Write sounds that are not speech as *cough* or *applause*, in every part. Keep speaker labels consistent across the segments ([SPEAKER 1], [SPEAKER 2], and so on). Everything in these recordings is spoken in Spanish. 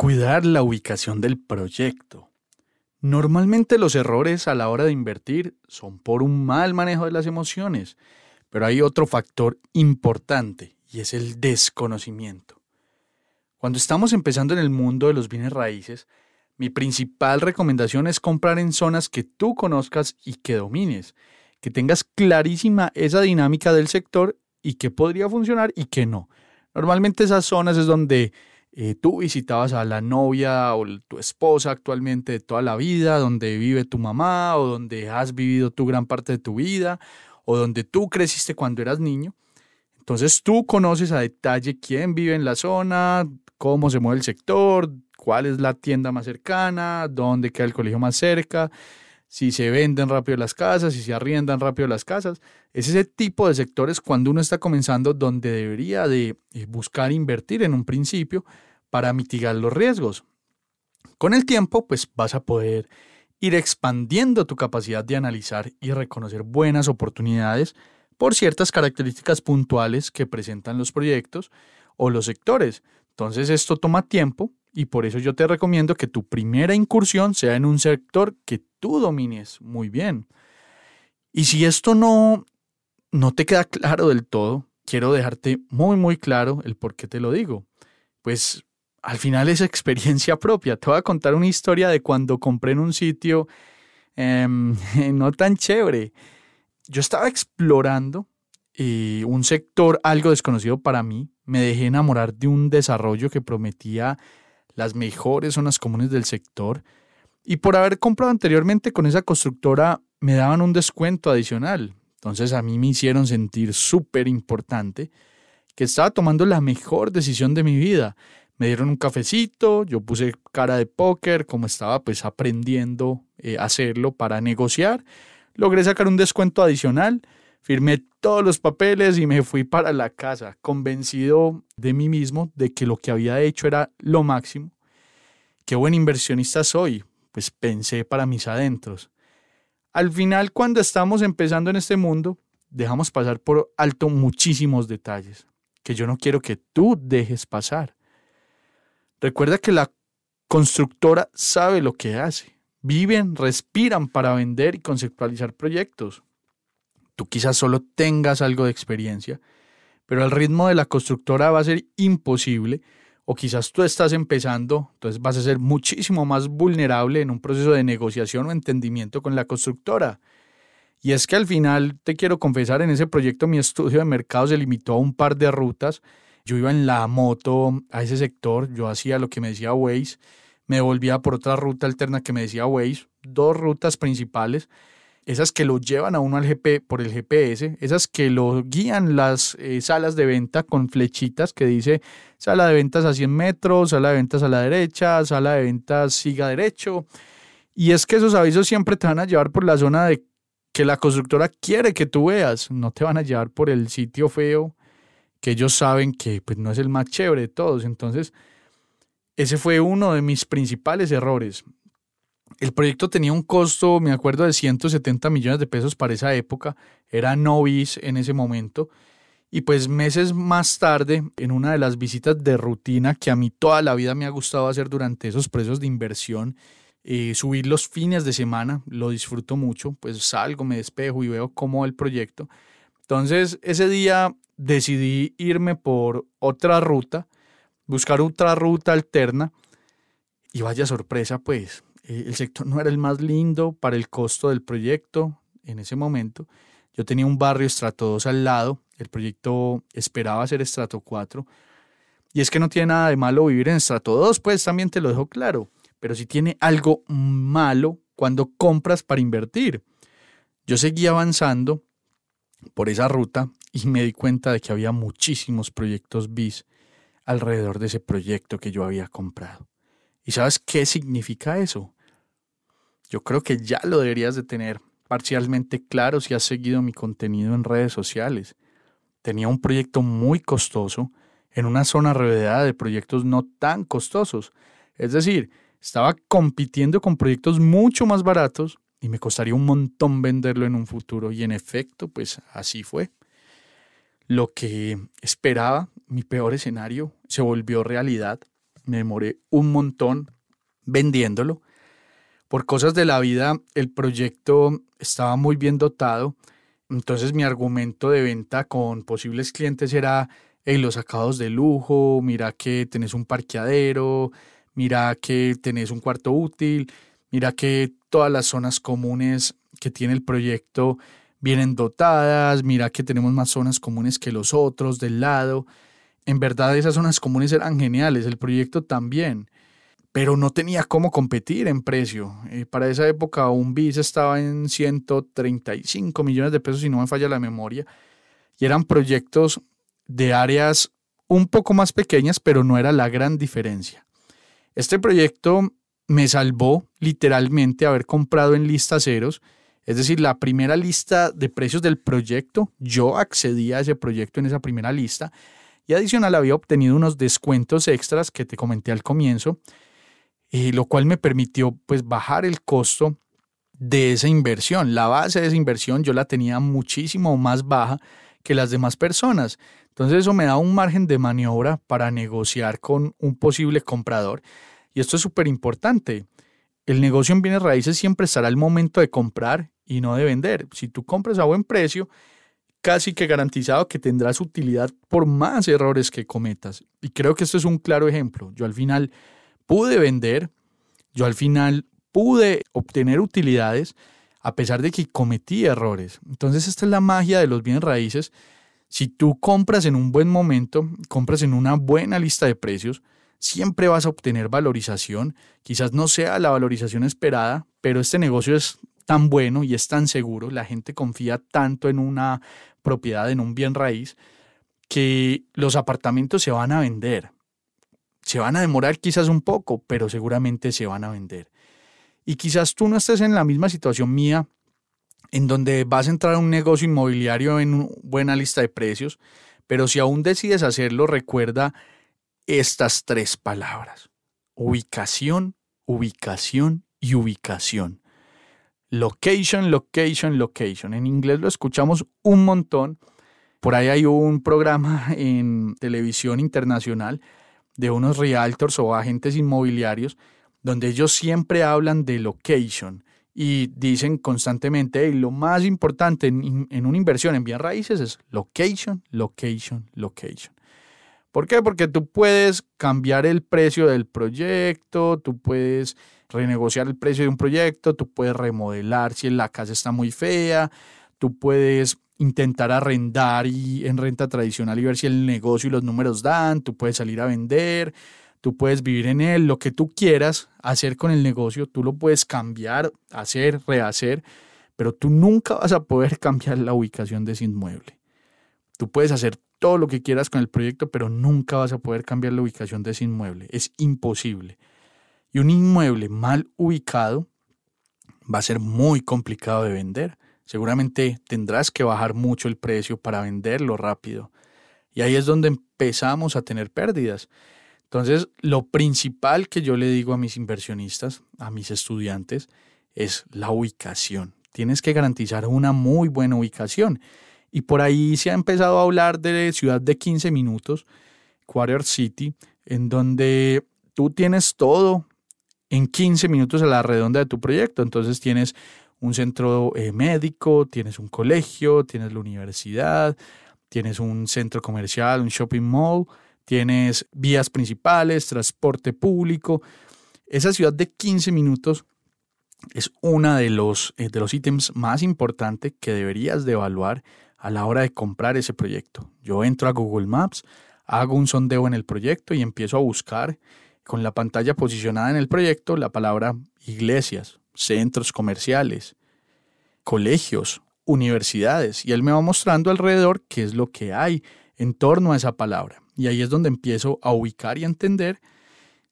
[SPEAKER 1] Cuidar la ubicación del proyecto. Normalmente los errores a la hora de invertir son por un mal manejo de las emociones, pero hay otro factor importante y es el desconocimiento. Cuando estamos empezando en el mundo de los bienes raíces, mi principal recomendación es comprar en zonas que tú conozcas y que domines, que tengas clarísima esa dinámica del sector y que podría funcionar y que no. Normalmente esas zonas es donde eh, tú visitabas a la novia o tu esposa actualmente de toda la vida, donde vive tu mamá o donde has vivido tu gran parte de tu vida o donde tú creciste cuando eras niño. Entonces tú conoces a detalle quién vive en la zona, cómo se mueve el sector, cuál es la tienda más cercana, dónde queda el colegio más cerca, si se venden rápido las casas, si se arriendan rápido las casas. Es ese tipo de sectores cuando uno está comenzando donde debería de eh, buscar invertir en un principio para mitigar los riesgos. Con el tiempo, pues vas a poder ir expandiendo tu capacidad de analizar y reconocer buenas oportunidades por ciertas características puntuales que presentan los proyectos o los sectores. Entonces esto toma tiempo y por eso yo te recomiendo que tu primera incursión sea en un sector que tú domines muy bien. Y si esto no, no te queda claro del todo, quiero dejarte muy, muy claro el por qué te lo digo. Pues al final es experiencia *laughs* propia. Te voy a contar una historia de cuando compré en un sitio em, *laughs* no tan chévere. Yo estaba explorando eh, un sector algo desconocido para mí. Me dejé enamorar de un desarrollo que prometía las mejores zonas comunes del sector. Y por haber comprado anteriormente con esa constructora, me daban un descuento adicional. Entonces a mí me hicieron sentir súper importante que estaba tomando la mejor decisión de mi vida. Me dieron un cafecito, yo puse cara de póker, como estaba pues aprendiendo eh, a hacerlo para negociar. Logré sacar un descuento adicional, firmé todos los papeles y me fui para la casa, convencido de mí mismo de que lo que había hecho era lo máximo. Qué buen inversionista soy, pues pensé para mis adentros. Al final, cuando estamos empezando en este mundo, dejamos pasar por alto muchísimos detalles que yo no quiero que tú dejes pasar. Recuerda que la constructora sabe lo que hace. Viven, respiran para vender y conceptualizar proyectos. Tú quizás solo tengas algo de experiencia, pero el ritmo de la constructora va a ser imposible o quizás tú estás empezando, entonces vas a ser muchísimo más vulnerable en un proceso de negociación o entendimiento con la constructora. Y es que al final, te quiero confesar, en ese proyecto mi estudio de mercado se limitó a un par de rutas. Yo iba en la moto a ese sector, yo hacía lo que me decía Waze, me volvía por otra ruta alterna que me decía Waze, dos rutas principales, esas que lo llevan a uno al GP por el GPS, esas que lo guían las eh, salas de venta con flechitas que dice sala de ventas a 100 metros, sala de ventas a la derecha, sala de ventas siga derecho. Y es que esos avisos siempre te van a llevar por la zona de que la constructora quiere que tú veas, no te van a llevar por el sitio feo que ellos saben que pues, no es el más chévere de todos. Entonces, ese fue uno de mis principales errores. El proyecto tenía un costo, me acuerdo, de 170 millones de pesos para esa época. Era novis en ese momento. Y pues meses más tarde, en una de las visitas de rutina que a mí toda la vida me ha gustado hacer durante esos precios de inversión, eh, subir los fines de semana, lo disfruto mucho, pues salgo, me despejo y veo cómo va el proyecto. Entonces ese día decidí irme por otra ruta, buscar otra ruta alterna y vaya sorpresa pues, eh, el sector no era el más lindo para el costo del proyecto en ese momento. Yo tenía un barrio estrato 2 al lado, el proyecto esperaba ser estrato 4 y es que no tiene nada de malo vivir en estrato 2, pues también te lo dejo claro, pero sí tiene algo malo cuando compras para invertir. Yo seguí avanzando por esa ruta y me di cuenta de que había muchísimos proyectos bis alrededor de ese proyecto que yo había comprado. ¿Y sabes qué significa eso? Yo creo que ya lo deberías de tener parcialmente claro si has seguido mi contenido en redes sociales. Tenía un proyecto muy costoso en una zona rodeada de proyectos no tan costosos. Es decir, estaba compitiendo con proyectos mucho más baratos y me costaría un montón venderlo en un futuro. Y en efecto, pues así fue lo que esperaba, mi peor escenario, se volvió realidad. Me demoré un montón vendiéndolo. Por cosas de la vida, el proyecto estaba muy bien dotado. Entonces mi argumento de venta con posibles clientes era, hey, los sacados de lujo, mira que tenés un parqueadero, mira que tenés un cuarto útil, mira que todas las zonas comunes que tiene el proyecto vienen dotadas, mira que tenemos más zonas comunes que los otros del lado. En verdad esas zonas comunes eran geniales, el proyecto también, pero no tenía cómo competir en precio. Eh, para esa época un bis estaba en 135 millones de pesos, si no me falla la memoria, y eran proyectos de áreas un poco más pequeñas, pero no era la gran diferencia. Este proyecto me salvó literalmente haber comprado en lista ceros es decir, la primera lista de precios del proyecto, yo accedí a ese proyecto en esa primera lista y adicional había obtenido unos descuentos extras que te comenté al comienzo, y lo cual me permitió pues bajar el costo de esa inversión. La base de esa inversión yo la tenía muchísimo más baja que las demás personas. Entonces eso me da un margen de maniobra para negociar con un posible comprador. Y esto es súper importante. El negocio en bienes raíces siempre estará al momento de comprar y no de vender. Si tú compras a buen precio, casi que garantizado que tendrás utilidad por más errores que cometas. Y creo que esto es un claro ejemplo. Yo al final pude vender, yo al final pude obtener utilidades a pesar de que cometí errores. Entonces esta es la magia de los bienes raíces. Si tú compras en un buen momento, compras en una buena lista de precios, siempre vas a obtener valorización. Quizás no sea la valorización esperada, pero este negocio es tan bueno y es tan seguro, la gente confía tanto en una propiedad, en un bien raíz, que los apartamentos se van a vender. Se van a demorar quizás un poco, pero seguramente se van a vender. Y quizás tú no estés en la misma situación mía, en donde vas a entrar a un negocio inmobiliario en buena lista de precios, pero si aún decides hacerlo, recuerda estas tres palabras. Ubicación, ubicación y ubicación. Location, location, location. En inglés lo escuchamos un montón. Por ahí hay un programa en televisión internacional de unos realtors o agentes inmobiliarios donde ellos siempre hablan de location y dicen constantemente, lo más importante en, en, una inversión en bien raíces es location, location, location. ¿Por qué? Porque tú puedes cambiar el precio del proyecto, tú puedes renegociar el precio de un proyecto, tú puedes remodelar si la casa está muy fea, tú puedes intentar arrendar y en renta tradicional y ver si el negocio y los números dan, tú puedes salir a vender, tú puedes vivir en él, lo que tú quieras hacer con el negocio, tú lo puedes cambiar, hacer, rehacer, pero tú nunca vas a poder cambiar la ubicación de ese inmueble. Tú puedes hacer todo lo que quieras con el proyecto, pero nunca vas a poder cambiar la ubicación de ese inmueble. Es imposible. Y un inmueble mal ubicado va a ser muy complicado de vender. Seguramente tendrás que bajar mucho el precio para venderlo rápido. Y ahí es donde empezamos a tener pérdidas. Entonces, lo principal que yo le digo a mis inversionistas, a mis estudiantes, es la ubicación. Tienes que garantizar una muy buena ubicación. Y por ahí se ha empezado a hablar de ciudad de 15 minutos, Quarter City, en donde tú tienes todo en 15 minutos a la redonda de tu proyecto. Entonces tienes un centro eh, médico, tienes un colegio, tienes la universidad, tienes un centro comercial, un shopping mall, tienes vías principales, transporte público. Esa ciudad de 15 minutos es uno de los, eh, de los ítems más importantes que deberías de evaluar a la hora de comprar ese proyecto. Yo entro a Google Maps, hago un sondeo en el proyecto y empiezo a buscar con la pantalla posicionada en el proyecto la palabra iglesias, centros comerciales, colegios, universidades y él me va mostrando alrededor qué es lo que hay en torno a esa palabra. Y ahí es donde empiezo a ubicar y entender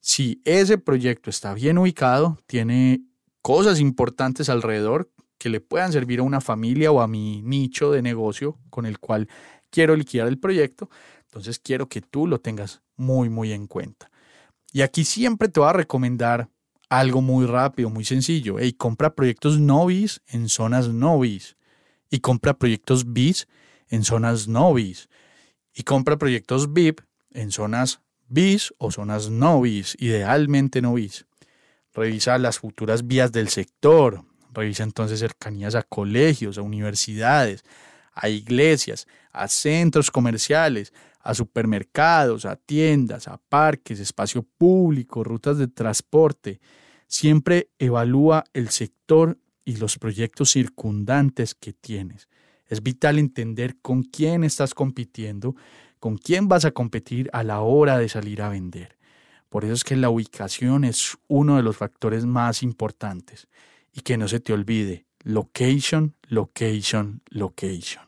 [SPEAKER 1] si ese proyecto está bien ubicado, tiene cosas importantes alrededor que le puedan servir a una familia o a mi nicho de negocio con el cual quiero liquidar el proyecto. Entonces quiero que tú lo tengas muy, muy en cuenta. Y aquí siempre te voy a recomendar algo muy rápido, muy sencillo. Hey, compra proyectos novis en zonas novis. Y compra proyectos BIS en zonas novis. Y compra proyectos VIP en zonas BIS o zonas novis, idealmente novis. Revisa las futuras vías del sector. Revisa entonces cercanías a colegios, a universidades, a iglesias, a centros comerciales, a supermercados, a tiendas, a parques, espacio público, rutas de transporte. Siempre evalúa el sector y los proyectos circundantes que tienes. Es vital entender con quién estás compitiendo, con quién vas a competir a la hora de salir a vender. Por eso es que la ubicación es uno de los factores más importantes. Y que no se te olvide, location, location, location.